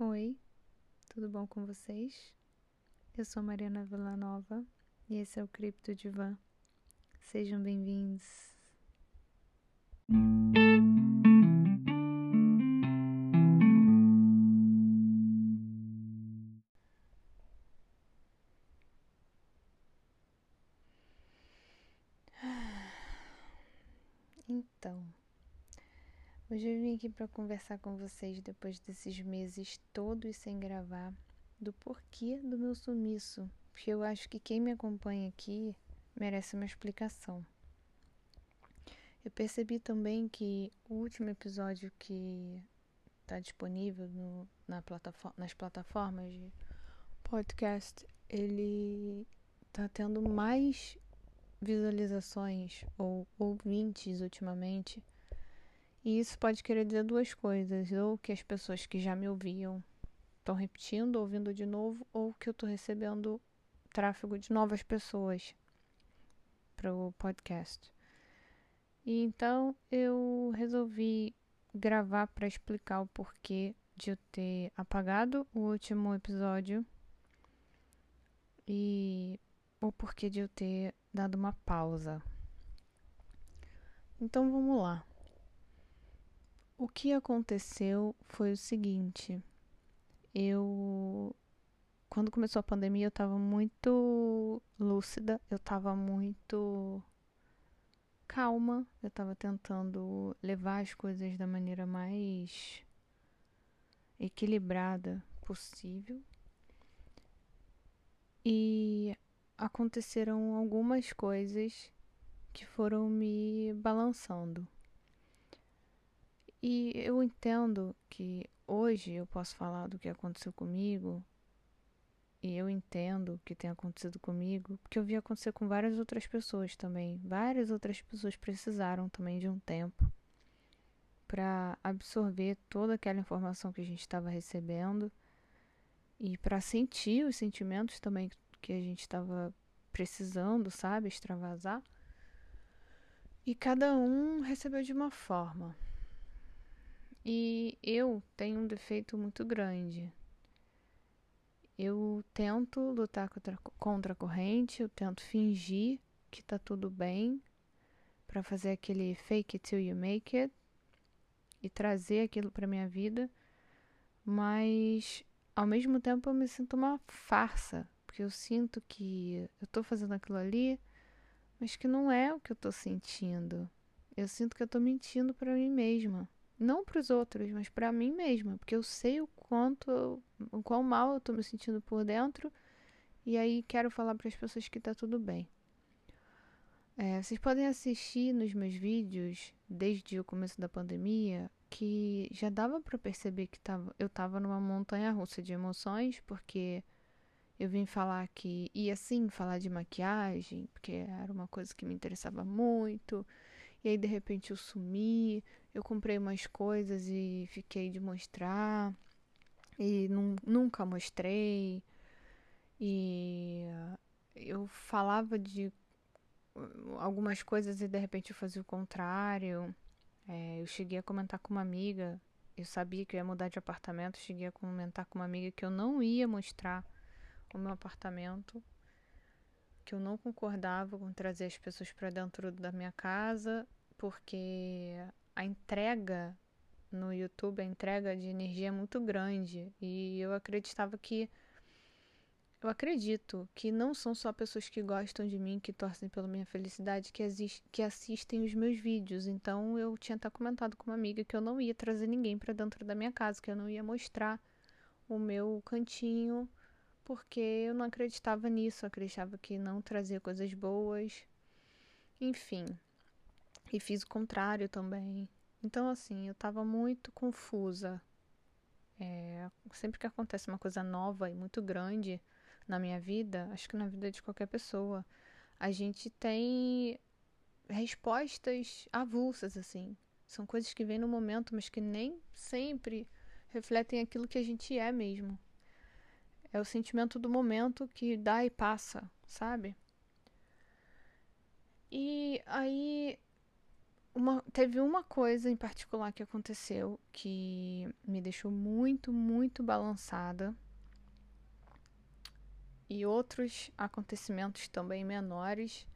Oi, tudo bom com vocês? Eu sou Mariana Villanova e esse é o Cripto Divan. Sejam bem-vindos. Aqui para conversar com vocês depois desses meses todos sem gravar do porquê do meu sumiço, porque eu acho que quem me acompanha aqui merece uma explicação. Eu percebi também que o último episódio que está disponível no, na plataforma, nas plataformas de podcast, ele está tendo mais visualizações ou ouvintes ultimamente. E isso pode querer dizer duas coisas: ou que as pessoas que já me ouviam estão repetindo, ouvindo de novo, ou que eu estou recebendo tráfego de novas pessoas para o podcast. E então eu resolvi gravar para explicar o porquê de eu ter apagado o último episódio e o porquê de eu ter dado uma pausa. Então vamos lá. O que aconteceu foi o seguinte: eu quando começou a pandemia eu estava muito lúcida, eu estava muito calma, eu estava tentando levar as coisas da maneira mais equilibrada possível. E aconteceram algumas coisas que foram me balançando. E eu entendo que hoje eu posso falar do que aconteceu comigo, e eu entendo o que tem acontecido comigo, porque eu vi acontecer com várias outras pessoas também. Várias outras pessoas precisaram também de um tempo para absorver toda aquela informação que a gente estava recebendo e para sentir os sentimentos também que a gente estava precisando, sabe, extravasar. E cada um recebeu de uma forma. E eu tenho um defeito muito grande. Eu tento lutar contra, contra a corrente, eu tento fingir que tá tudo bem para fazer aquele fake it till you make it e trazer aquilo para minha vida, mas ao mesmo tempo eu me sinto uma farsa, porque eu sinto que eu tô fazendo aquilo ali, mas que não é o que eu tô sentindo. Eu sinto que eu tô mentindo para mim mesma não para os outros, mas para mim mesma, porque eu sei o quanto, o quão mal eu tô me sentindo por dentro e aí quero falar para as pessoas que tá tudo bem. É, vocês podem assistir nos meus vídeos desde o começo da pandemia que já dava para perceber que tava, eu tava numa montanha russa de emoções, porque eu vim falar que ia sim falar de maquiagem, porque era uma coisa que me interessava muito. E aí de repente eu sumi, eu comprei umas coisas e fiquei de mostrar e nunca mostrei. E eu falava de algumas coisas e de repente eu fazia o contrário. É, eu cheguei a comentar com uma amiga, eu sabia que eu ia mudar de apartamento, cheguei a comentar com uma amiga que eu não ia mostrar o meu apartamento, que eu não concordava com trazer as pessoas para dentro da minha casa, porque a entrega no YouTube, a entrega de energia é muito grande. E eu acreditava que. Eu acredito que não são só pessoas que gostam de mim, que torcem pela minha felicidade, que, que assistem os meus vídeos. Então eu tinha até comentado com uma amiga que eu não ia trazer ninguém para dentro da minha casa, que eu não ia mostrar o meu cantinho, porque eu não acreditava nisso. Eu acreditava que não trazia coisas boas. Enfim, e fiz o contrário também. Então, assim, eu tava muito confusa. É, sempre que acontece uma coisa nova e muito grande na minha vida, acho que na vida de qualquer pessoa, a gente tem respostas avulsas, assim. São coisas que vêm no momento, mas que nem sempre refletem aquilo que a gente é mesmo. É o sentimento do momento que dá e passa, sabe? E aí uma, teve uma coisa em particular que aconteceu que me deixou muito, muito balançada. E outros acontecimentos também menores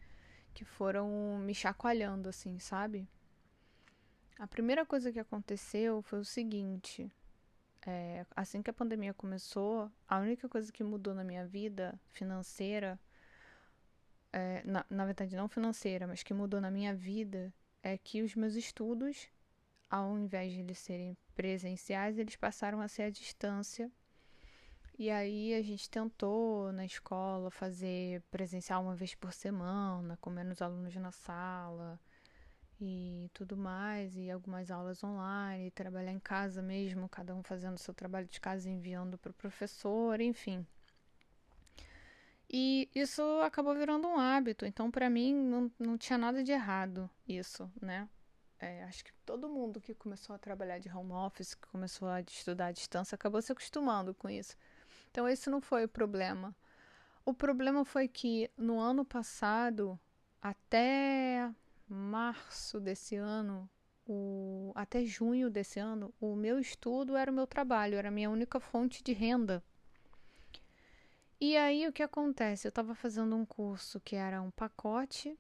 que foram me chacoalhando, assim, sabe? A primeira coisa que aconteceu foi o seguinte: é, assim que a pandemia começou, a única coisa que mudou na minha vida financeira, é, na, na verdade não financeira, mas que mudou na minha vida, é que os meus estudos, ao invés de eles serem presenciais, eles passaram a ser à distância. E aí a gente tentou na escola fazer presencial uma vez por semana, com menos alunos na sala e tudo mais, e algumas aulas online, trabalhar em casa mesmo, cada um fazendo seu trabalho de casa enviando para o professor, enfim. E isso acabou virando um hábito, então para mim não, não tinha nada de errado isso, né? É, acho que todo mundo que começou a trabalhar de home office, que começou a estudar à distância, acabou se acostumando com isso. Então esse não foi o problema. O problema foi que no ano passado, até março desse ano, o, até junho desse ano, o meu estudo era o meu trabalho, era a minha única fonte de renda. E aí o que acontece? Eu estava fazendo um curso que era um pacote,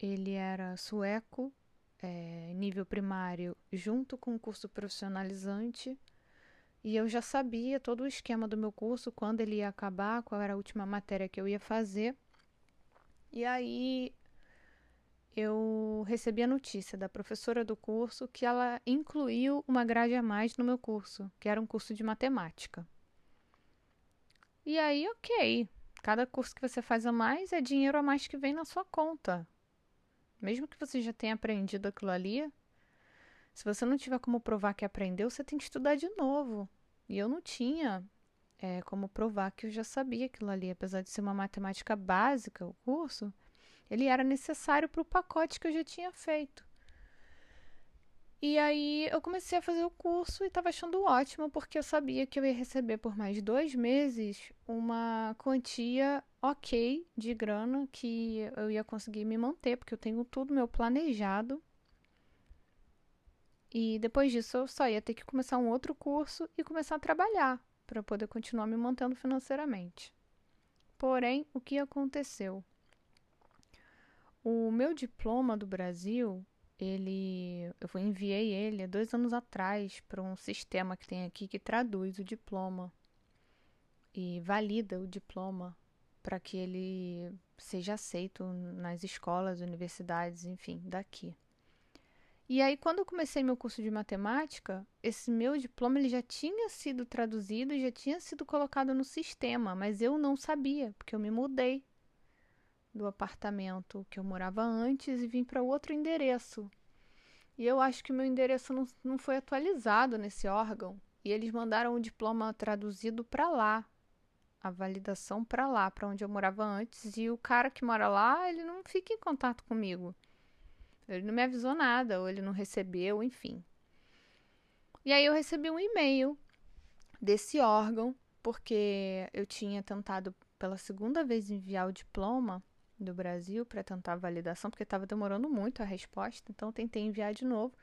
ele era sueco, é, nível primário, junto com um curso profissionalizante. E eu já sabia todo o esquema do meu curso, quando ele ia acabar, qual era a última matéria que eu ia fazer. E aí eu recebi a notícia da professora do curso que ela incluiu uma grade a mais no meu curso, que era um curso de matemática. E aí, ok. Cada curso que você faz a mais é dinheiro a mais que vem na sua conta. Mesmo que você já tenha aprendido aquilo ali, se você não tiver como provar que aprendeu, você tem que estudar de novo. E eu não tinha é, como provar que eu já sabia aquilo ali. Apesar de ser uma matemática básica, o curso, ele era necessário para o pacote que eu já tinha feito. E aí eu comecei a fazer o curso e estava achando ótimo, porque eu sabia que eu ia receber por mais dois meses uma quantia ok de grana que eu ia conseguir me manter, porque eu tenho tudo meu planejado. E depois disso eu só ia ter que começar um outro curso e começar a trabalhar para poder continuar me mantendo financeiramente. Porém, o que aconteceu? O meu diploma do Brasil ele eu enviei ele dois anos atrás para um sistema que tem aqui que traduz o diploma e valida o diploma para que ele seja aceito nas escolas, universidades, enfim, daqui. E aí, quando eu comecei meu curso de matemática, esse meu diploma ele já tinha sido traduzido e já tinha sido colocado no sistema, mas eu não sabia, porque eu me mudei do apartamento que eu morava antes e vim para outro endereço. E eu acho que meu endereço não, não foi atualizado nesse órgão. E eles mandaram o diploma traduzido para lá, a validação para lá, para onde eu morava antes. E o cara que mora lá, ele não fica em contato comigo. Ele não me avisou nada, ou ele não recebeu, enfim. E aí eu recebi um e-mail desse órgão, porque eu tinha tentado pela segunda vez enviar o diploma do Brasil para tentar a validação, porque estava demorando muito a resposta, então tentei enviar de novo.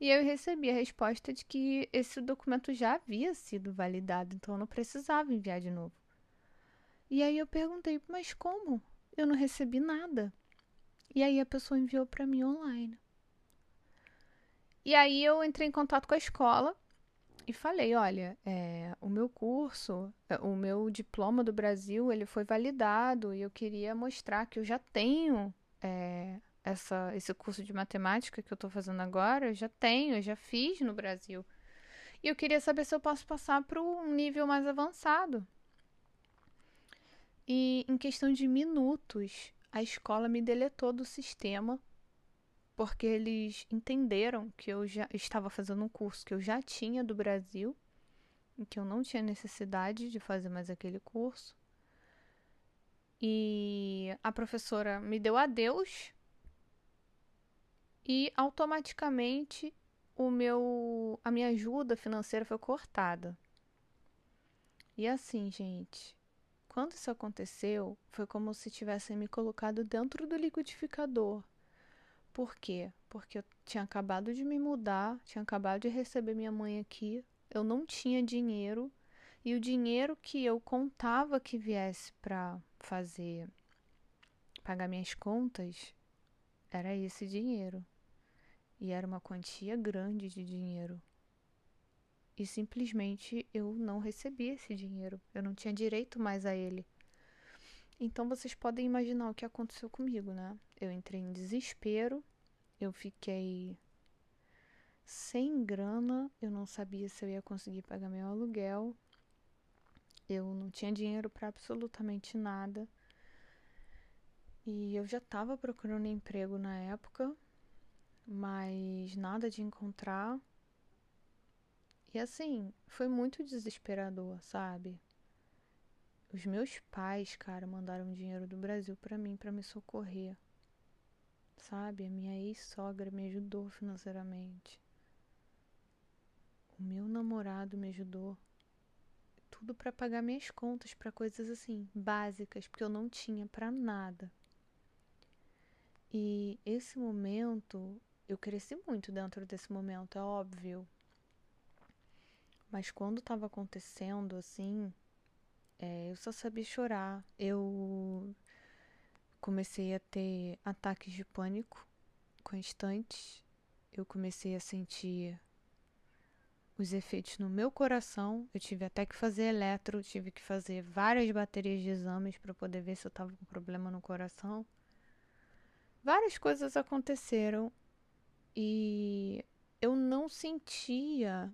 E eu recebi a resposta de que esse documento já havia sido validado, então eu não precisava enviar de novo. E aí eu perguntei, mas como? Eu não recebi nada. E aí a pessoa enviou para mim online. E aí eu entrei em contato com a escola e falei, olha, é, o meu curso, é, o meu diploma do Brasil, ele foi validado e eu queria mostrar que eu já tenho é, essa, esse curso de matemática que eu estou fazendo agora, eu já tenho, eu já fiz no Brasil. E eu queria saber se eu posso passar para um nível mais avançado. E em questão de minutos, a escola me deletou do sistema porque eles entenderam que eu já estava fazendo um curso que eu já tinha do Brasil e que eu não tinha necessidade de fazer mais aquele curso. E a professora me deu adeus e automaticamente o meu a minha ajuda financeira foi cortada. E assim, gente, quando isso aconteceu, foi como se tivessem me colocado dentro do liquidificador Por quê? Porque eu tinha acabado de me mudar, tinha acabado de receber minha mãe aqui, eu não tinha dinheiro e o dinheiro que eu contava que viesse para fazer pagar minhas contas era esse dinheiro. E era uma quantia grande de dinheiro. E simplesmente eu não recebi esse dinheiro. Eu não tinha direito mais a ele. Então vocês podem imaginar o que aconteceu comigo, né? Eu entrei em desespero, eu fiquei sem grana, eu não sabia se eu ia conseguir pagar meu aluguel, eu não tinha dinheiro para absolutamente nada. E eu já estava procurando emprego na época, mas nada de encontrar. E assim, foi muito desesperador, sabe? Os meus pais, cara, mandaram dinheiro do Brasil para mim para me socorrer. Sabe? A minha ex-sogra me ajudou financeiramente. O meu namorado me ajudou. Tudo para pagar minhas contas, para coisas assim, básicas, porque eu não tinha para nada. E esse momento, eu cresci muito dentro desse momento, é óbvio. Mas quando estava acontecendo assim, é, eu só sabia chorar. Eu comecei a ter ataques de pânico constantes. Eu comecei a sentir os efeitos no meu coração. Eu tive até que fazer eletro, tive que fazer várias baterias de exames para poder ver se eu estava com problema no coração várias coisas aconteceram e eu não sentia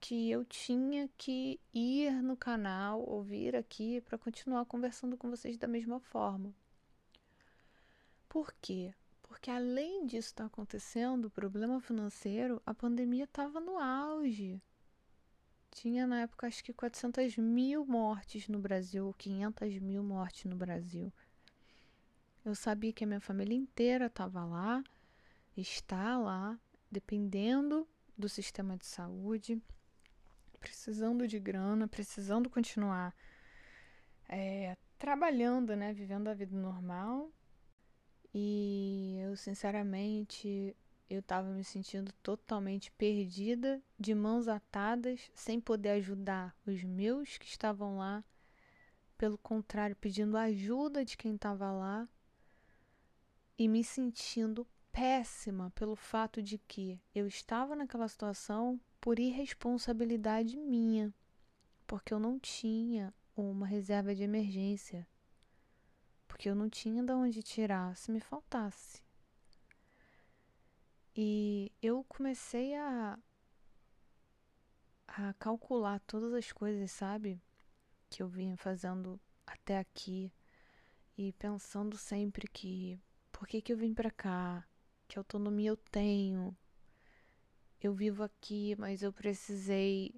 que eu tinha que ir no canal ou vir aqui para continuar conversando com vocês da mesma forma. Por quê? Porque além disso estar acontecendo, o problema financeiro, a pandemia estava no auge. Tinha na época acho que 400 mil mortes no Brasil, 500 mil mortes no Brasil. Eu sabia que a minha família inteira estava lá, está lá, dependendo do sistema de saúde, precisando de grana, precisando continuar é, trabalhando, né, vivendo a vida normal. E eu, sinceramente, eu estava me sentindo totalmente perdida, de mãos atadas, sem poder ajudar os meus que estavam lá. Pelo contrário, pedindo ajuda de quem estava lá. E me sentindo péssima pelo fato de que eu estava naquela situação por irresponsabilidade minha, porque eu não tinha uma reserva de emergência, porque eu não tinha de onde tirar se me faltasse. E eu comecei a a calcular todas as coisas, sabe, que eu vinha fazendo até aqui e pensando sempre que por que, que eu vim para cá? Que autonomia eu tenho? Eu vivo aqui, mas eu precisei.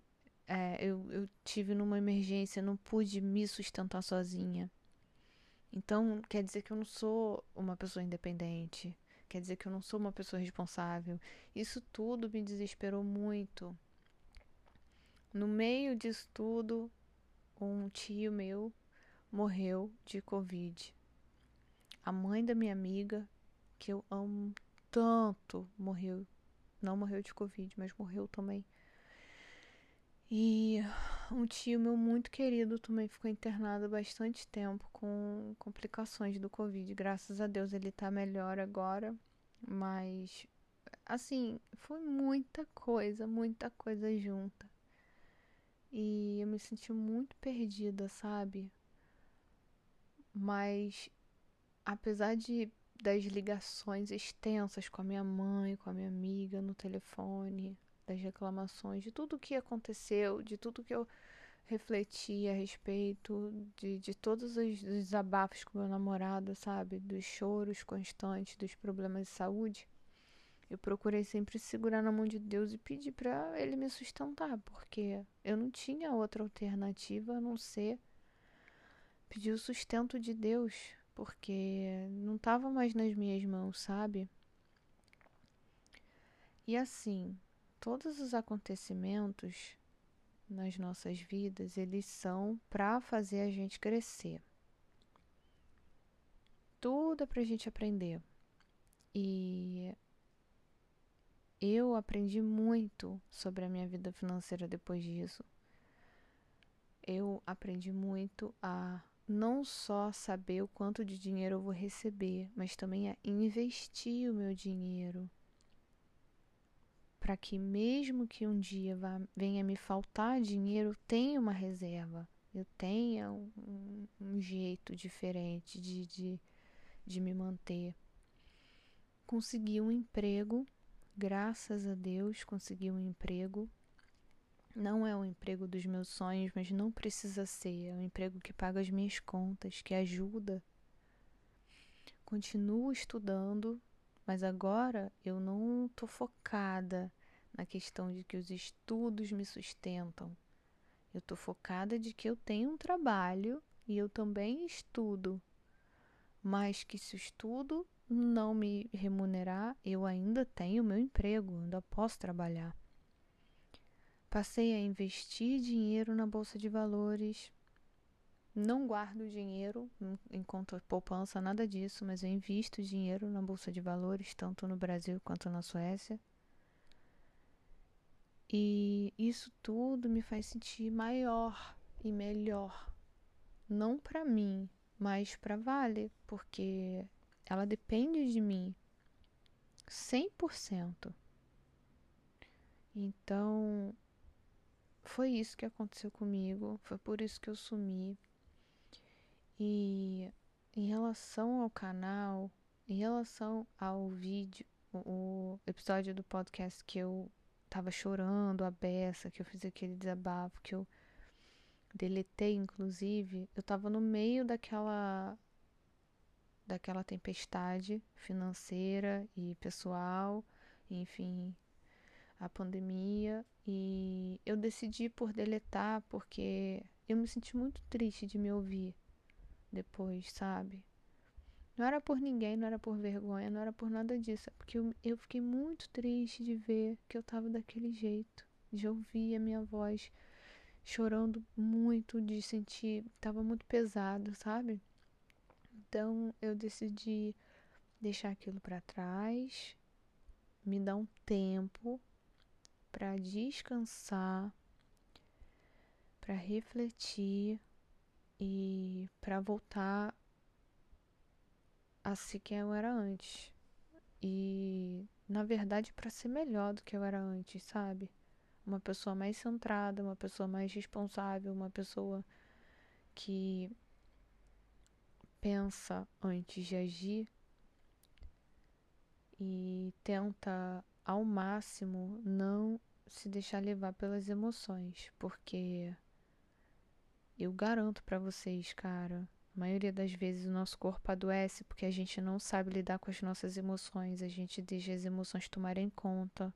É, eu, eu tive numa emergência, não pude me sustentar sozinha. Então, quer dizer que eu não sou uma pessoa independente. Quer dizer que eu não sou uma pessoa responsável. Isso tudo me desesperou muito. No meio disso tudo, um tio meu morreu de Covid. A mãe da minha amiga, que eu amo tanto, morreu. Não morreu de Covid, mas morreu também. E um tio meu muito querido também ficou internado bastante tempo com complicações do Covid. Graças a Deus ele tá melhor agora. Mas, assim, foi muita coisa, muita coisa junta. E eu me senti muito perdida, sabe? Mas apesar de das ligações extensas com a minha mãe, com a minha amiga no telefone, das reclamações, de tudo que aconteceu, de tudo que eu refleti a respeito, de, de todos os desabafos com meu namorado, sabe? Dos choros constantes, dos problemas de saúde. Eu procurei sempre segurar na mão de Deus e pedir para Ele me sustentar, porque eu não tinha outra alternativa a não ser pedir o sustento de Deus porque não estava mais nas minhas mãos, sabe? E assim, todos os acontecimentos nas nossas vidas, eles são para fazer a gente crescer. Tudo é para a gente aprender. E eu aprendi muito sobre a minha vida financeira depois disso. Eu aprendi muito a não só saber o quanto de dinheiro eu vou receber, mas também a investir o meu dinheiro. Para que, mesmo que um dia vá, venha me faltar dinheiro, eu tenha uma reserva, eu tenha um, um jeito diferente de, de, de me manter. Consegui um emprego, graças a Deus, consegui um emprego não é o emprego dos meus sonhos, mas não precisa ser. É um emprego que paga as minhas contas, que ajuda. Continuo estudando, mas agora eu não estou focada na questão de que os estudos me sustentam. Eu estou focada de que eu tenho um trabalho e eu também estudo. Mas que se o estudo não me remunerar, eu ainda tenho meu emprego, ainda posso trabalhar. Passei a investir dinheiro na bolsa de valores. Não guardo dinheiro em conta poupança, nada disso, mas eu invisto dinheiro na bolsa de valores, tanto no Brasil quanto na Suécia. E isso tudo me faz sentir maior e melhor. Não para mim, mas para Vale, porque ela depende de mim 100%. Então, foi isso que aconteceu comigo, foi por isso que eu sumi. E em relação ao canal, em relação ao vídeo, o, episódio do podcast que eu tava chorando a beça, que eu fiz aquele desabafo, que eu deletei inclusive, eu tava no meio daquela daquela tempestade financeira e pessoal, enfim, a pandemia e eu decidi por deletar porque eu me senti muito triste de me ouvir depois, sabe? Não era por ninguém, não era por vergonha, não era por nada disso, é porque eu, eu fiquei muito triste de ver que eu tava daquele jeito, de ouvir a minha voz chorando muito, de sentir tava muito pesado, sabe? Então eu decidi deixar aquilo para trás, me dar um tempo para descansar, para refletir e para voltar a ser quem eu era antes. E na verdade para ser melhor do que eu era antes, sabe? Uma pessoa mais centrada, uma pessoa mais responsável, uma pessoa que pensa antes de agir e tenta ao máximo não se deixar levar pelas emoções, porque eu garanto para vocês, cara, a maioria das vezes o nosso corpo adoece porque a gente não sabe lidar com as nossas emoções, a gente deixa as emoções tomarem conta.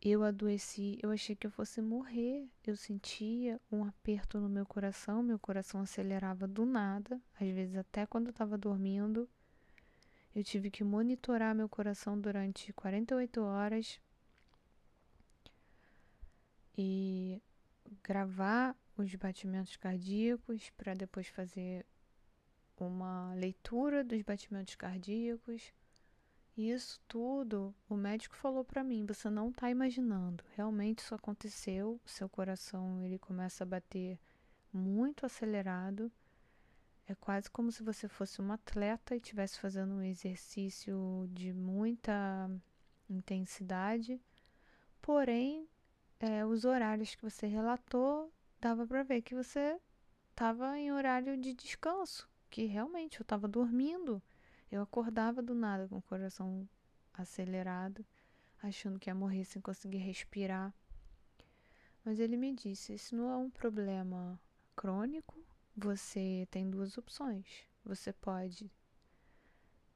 Eu adoeci, eu achei que eu fosse morrer. Eu sentia um aperto no meu coração, meu coração acelerava do nada, às vezes até quando eu estava dormindo. Eu tive que monitorar meu coração durante 48 horas e gravar os batimentos cardíacos para depois fazer uma leitura dos batimentos cardíacos. E isso tudo o médico falou para mim, você não está imaginando. Realmente isso aconteceu, seu coração ele começa a bater muito acelerado é quase como se você fosse um atleta e estivesse fazendo um exercício de muita intensidade, porém, é, os horários que você relatou, dava para ver que você estava em horário de descanso, que realmente eu estava dormindo. Eu acordava do nada com o coração acelerado, achando que ia morrer sem conseguir respirar. Mas ele me disse: Isso não é um problema crônico, você tem duas opções. Você pode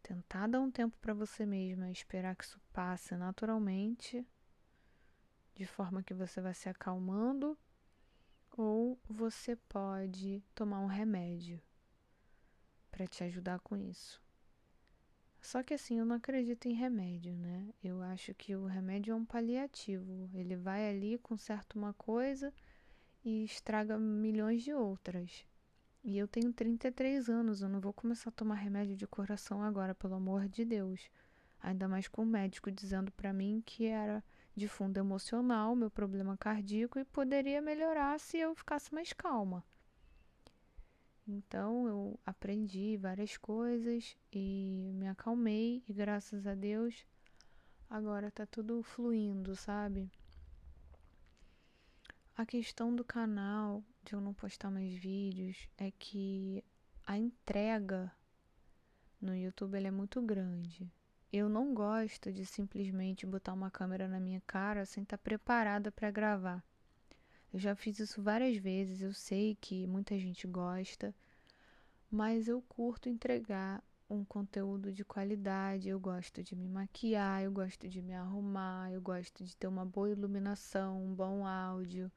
tentar dar um tempo para você mesma, esperar que isso passe naturalmente, de forma que você vai se acalmando, ou você pode tomar um remédio para te ajudar com isso. Só que assim, eu não acredito em remédio, né? Eu acho que o remédio é um paliativo. Ele vai ali, conserta uma coisa e estraga milhões de outras. E eu tenho 33 anos, eu não vou começar a tomar remédio de coração agora, pelo amor de Deus. Ainda mais com o médico dizendo para mim que era de fundo emocional, meu problema cardíaco e poderia melhorar se eu ficasse mais calma. Então eu aprendi várias coisas e me acalmei e graças a Deus agora tá tudo fluindo, sabe? A questão do canal, de eu não postar mais vídeos, é que a entrega no YouTube é muito grande. Eu não gosto de simplesmente botar uma câmera na minha cara sem estar tá preparada para gravar. Eu já fiz isso várias vezes, eu sei que muita gente gosta, mas eu curto entregar um conteúdo de qualidade, eu gosto de me maquiar, eu gosto de me arrumar, eu gosto de ter uma boa iluminação, um bom áudio.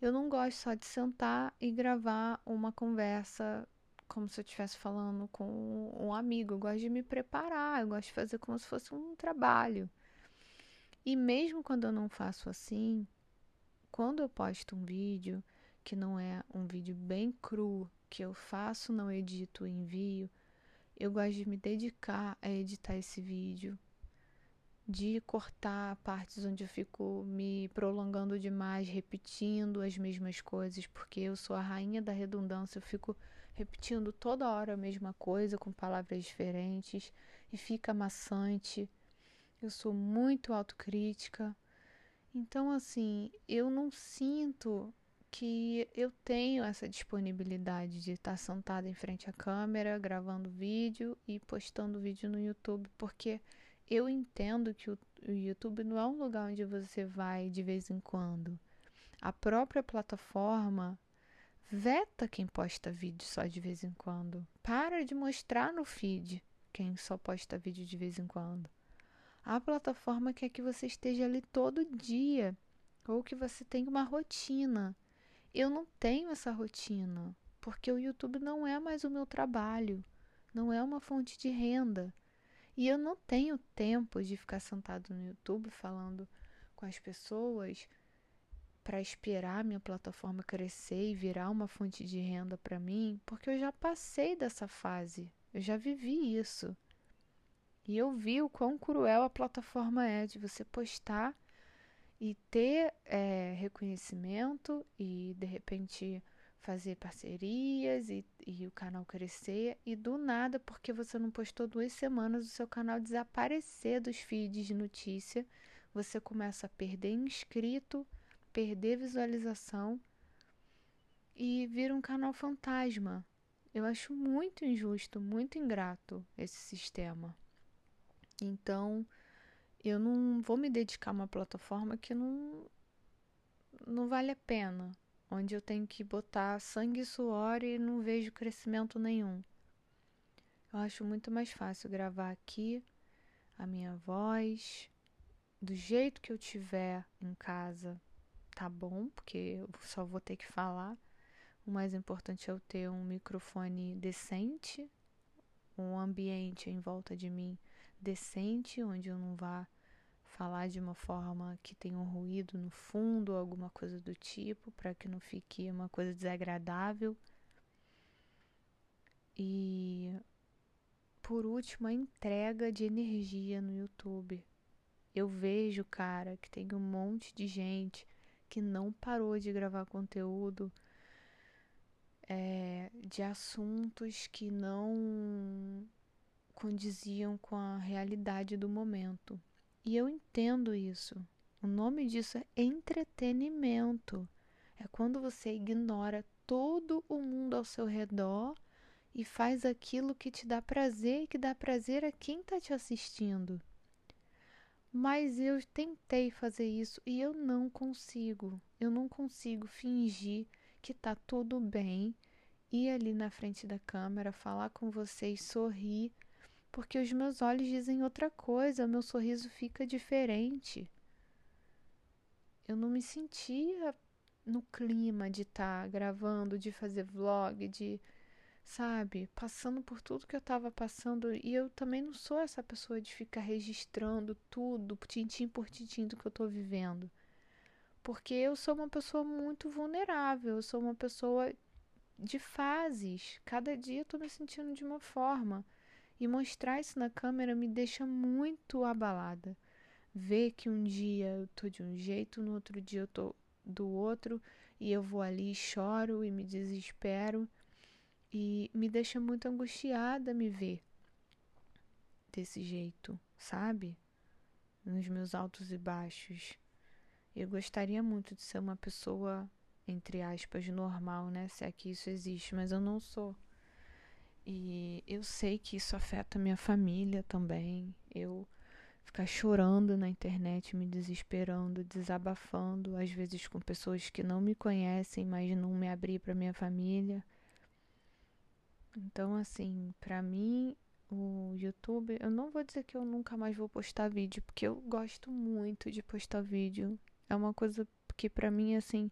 Eu não gosto só de sentar e gravar uma conversa como se eu estivesse falando com um amigo. Eu gosto de me preparar, eu gosto de fazer como se fosse um trabalho. E mesmo quando eu não faço assim, quando eu posto um vídeo que não é um vídeo bem cru, que eu faço, não edito e envio, eu gosto de me dedicar a editar esse vídeo, de cortar partes onde eu fico me prolongando demais, repetindo as mesmas coisas, porque eu sou a rainha da redundância, eu fico repetindo toda hora a mesma coisa com palavras diferentes e fica maçante. Eu sou muito autocrítica. Então, assim, eu não sinto que eu tenho essa disponibilidade de estar sentada em frente à câmera, gravando vídeo e postando vídeo no YouTube, porque eu entendo que o, YouTube não é um lugar onde você vai de vez em quando. A própria plataforma veta quem posta vídeo só de vez em quando. Para de mostrar no feed quem só posta vídeo de vez em quando. A plataforma quer que você esteja ali todo dia ou que você tenha uma rotina. Eu não tenho essa rotina, porque o YouTube não é mais o meu trabalho, não é uma fonte de renda. E eu não tenho tempo de ficar sentado no YouTube falando com as pessoas para esperar minha plataforma crescer e virar uma fonte de renda para mim, porque eu já passei dessa fase, eu já vivi isso. E eu vi o quão cruel a plataforma é de você postar e ter é, reconhecimento e de repente fazer parcerias e, e o canal crescer e do nada, porque você não postou duas semanas, o seu canal desaparecer dos feeds de notícia, você começa a perder inscrito, perder visualização e vira um canal fantasma. Eu acho muito injusto, muito ingrato esse sistema. Então, eu não vou me dedicar a uma plataforma que não não vale a pena, onde eu tenho que botar sangue e suor e não vejo crescimento nenhum. Eu acho muito mais fácil gravar aqui a minha voz, do jeito que eu tiver em casa, tá bom, porque eu só vou ter que falar. O mais importante é eu ter um microfone decente, um ambiente em volta de mim decente, onde eu não vá falar de uma forma que tenha um ruído no fundo, alguma coisa do tipo, para que não fique uma coisa desagradável. E por último, a entrega de energia no YouTube. Eu vejo, cara, que tem um monte de gente que não parou de gravar conteúdo é, de assuntos que não condiziam com a realidade do momento. E eu entendo isso. O nome disso é entretenimento. É quando você ignora todo o mundo ao seu redor e faz aquilo que te dá prazer e que dá prazer a quem está te assistindo. Mas eu tentei fazer isso e eu não consigo. Eu não consigo fingir que tá tudo bem, ir ali na frente da câmera, falar com vocês, sorrir porque os meus olhos dizem outra coisa, meu sorriso fica diferente. Eu não me sentia no clima de estar tá gravando, de fazer vlog, de, sabe, passando por tudo que eu estava passando. E eu também não sou essa pessoa de ficar registrando tudo, tintim por tintim do que eu estou vivendo. Porque eu sou uma pessoa muito vulnerável, eu sou uma pessoa de fases. Cada dia eu tô me sentindo de uma forma. E mostrar isso na câmera me deixa muito abalada. Ver que um dia eu tô de um jeito, no outro dia eu tô do outro, e eu vou ali, choro e me desespero. E me deixa muito angustiada me ver desse jeito, sabe? Nos meus altos e baixos. Eu gostaria muito de ser uma pessoa, entre aspas, normal, né? Se é que isso existe, mas eu não sou. E eu sei que isso afeta minha família também. Eu ficar chorando na internet, me desesperando, desabafando, às vezes com pessoas que não me conhecem, mas não me abrir para minha família. Então, assim, para mim o YouTube, eu não vou dizer que eu nunca mais vou postar vídeo, porque eu gosto muito de postar vídeo. É uma coisa que para mim assim,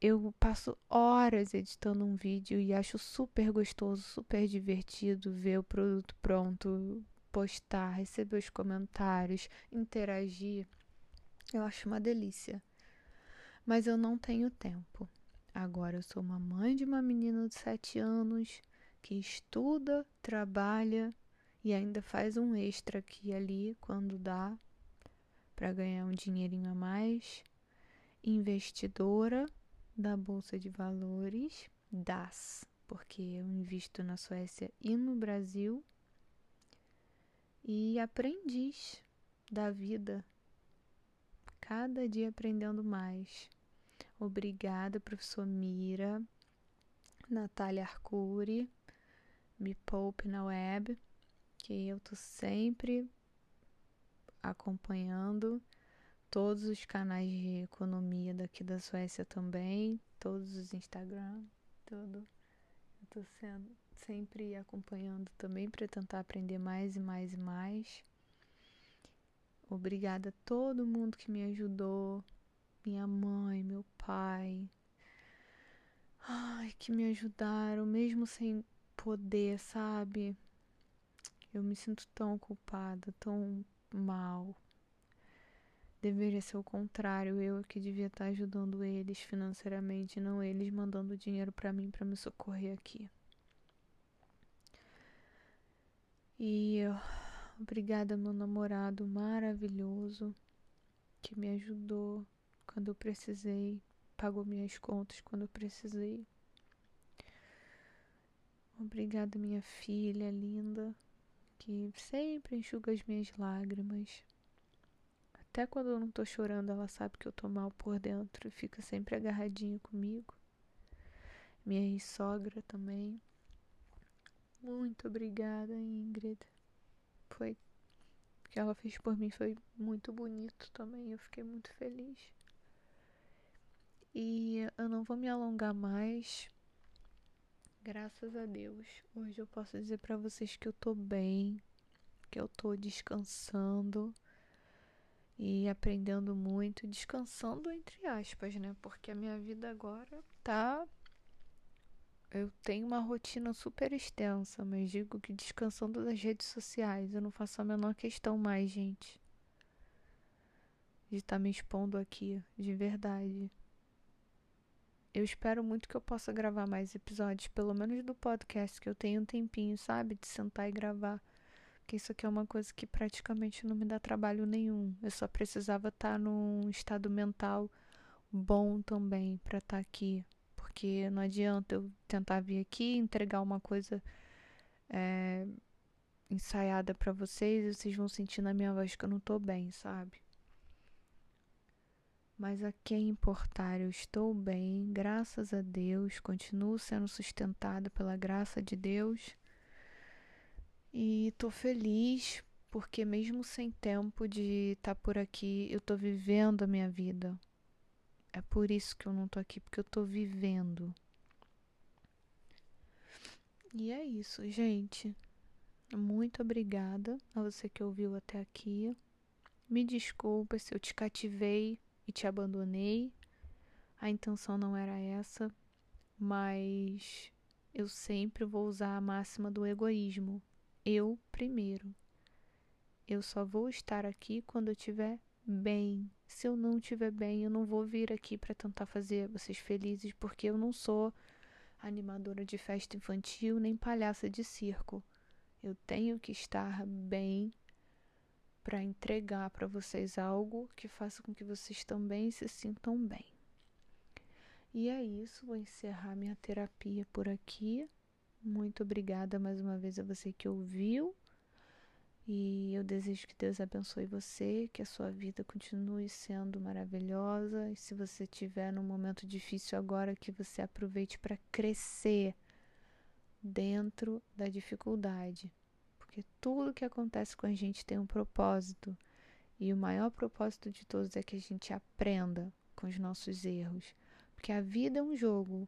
eu passo horas editando um vídeo e acho super gostoso, super divertido ver o produto pronto, postar, receber os comentários, interagir. Eu acho uma delícia. Mas eu não tenho tempo. Agora eu sou uma mãe de uma menina de 7 anos que estuda, trabalha e ainda faz um extra aqui e ali quando dá para ganhar um dinheirinho a mais. Investidora da Bolsa de Valores, DAS, porque eu invisto na Suécia e no Brasil. E aprendiz da vida, cada dia aprendendo mais. Obrigada, professor Mira, Natália Arcuri me Poupe na web, que eu tô sempre acompanhando todos os canais de economia daqui da Suécia também, todos os Instagram, tudo. Eu tô sendo sempre acompanhando também para tentar aprender mais e mais e mais. Obrigada a todo mundo que me ajudou, minha mãe, meu pai. Ai, que me ajudaram, mesmo sem poder, sabe? Eu me sinto tão culpada, tão mal. Deveria ser o contrário, eu que devia estar ajudando eles financeiramente, não eles mandando dinheiro para mim para me socorrer aqui. E obrigada meu namorado maravilhoso que me ajudou quando eu precisei, pagou minhas contas quando eu precisei. Obrigada, minha filha linda, que sempre enxuga as minhas lágrimas. Até quando eu não tô chorando, ela sabe que eu tô mal por dentro e fica sempre agarradinha comigo. Minha sogra também. Muito obrigada, Ingrid. Foi o que ela fez por mim foi muito bonito também. Eu fiquei muito feliz. E eu não vou me alongar mais. Graças a Deus, hoje eu posso dizer para vocês que eu tô bem, que eu tô descansando e aprendendo muito, descansando entre aspas, né? Porque a minha vida agora tá eu tenho uma rotina super extensa, mas digo que descansando das redes sociais, eu não faço a menor questão mais, gente, de estar tá me expondo aqui, de verdade. Eu espero muito que eu possa gravar mais episódios, pelo menos do podcast, que eu tenho um tempinho, sabe? De sentar e gravar. Porque isso aqui é uma coisa que praticamente não me dá trabalho nenhum. Eu só precisava estar tá num estado mental bom também para estar tá aqui. Porque não adianta eu tentar vir aqui entregar uma coisa é, ensaiada para vocês e vocês vão sentir na minha voz que eu não tô bem, sabe? Mas a quem importar, eu estou bem, graças a Deus, continuo sendo sustentada pela graça de Deus. E estou feliz porque mesmo sem tempo de estar tá por aqui, eu estou vivendo a minha vida. É por isso que eu não estou aqui, porque eu estou vivendo. E é isso, gente. Muito obrigada a você que ouviu até aqui. Me desculpa se eu te cativei te abandonei. A intenção não era essa, mas eu sempre vou usar a máxima do egoísmo. Eu primeiro. Eu só vou estar aqui quando eu estiver bem. Se eu não estiver bem, eu não vou vir aqui para tentar fazer vocês felizes, porque eu não sou animadora de festa infantil nem palhaça de circo. Eu tenho que estar bem para entregar para vocês algo que faça com que vocês também se sintam bem. E é isso, vou encerrar minha terapia por aqui. Muito obrigada mais uma vez a você que ouviu. E eu desejo que Deus abençoe você, que a sua vida continue sendo maravilhosa. E se você tiver num momento difícil agora, que você aproveite para crescer dentro da dificuldade. Porque tudo que acontece com a gente tem um propósito. E o maior propósito de todos é que a gente aprenda com os nossos erros. Porque a vida é um jogo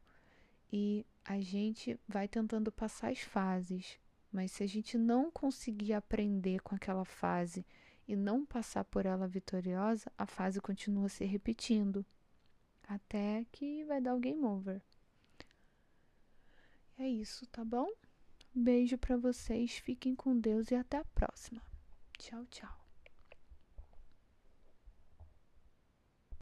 e a gente vai tentando passar as fases mas se a gente não conseguir aprender com aquela fase e não passar por ela vitoriosa, a fase continua se repetindo até que vai dar o game over. É isso, tá bom? Beijo para vocês, fiquem com Deus e até a próxima. Tchau, tchau.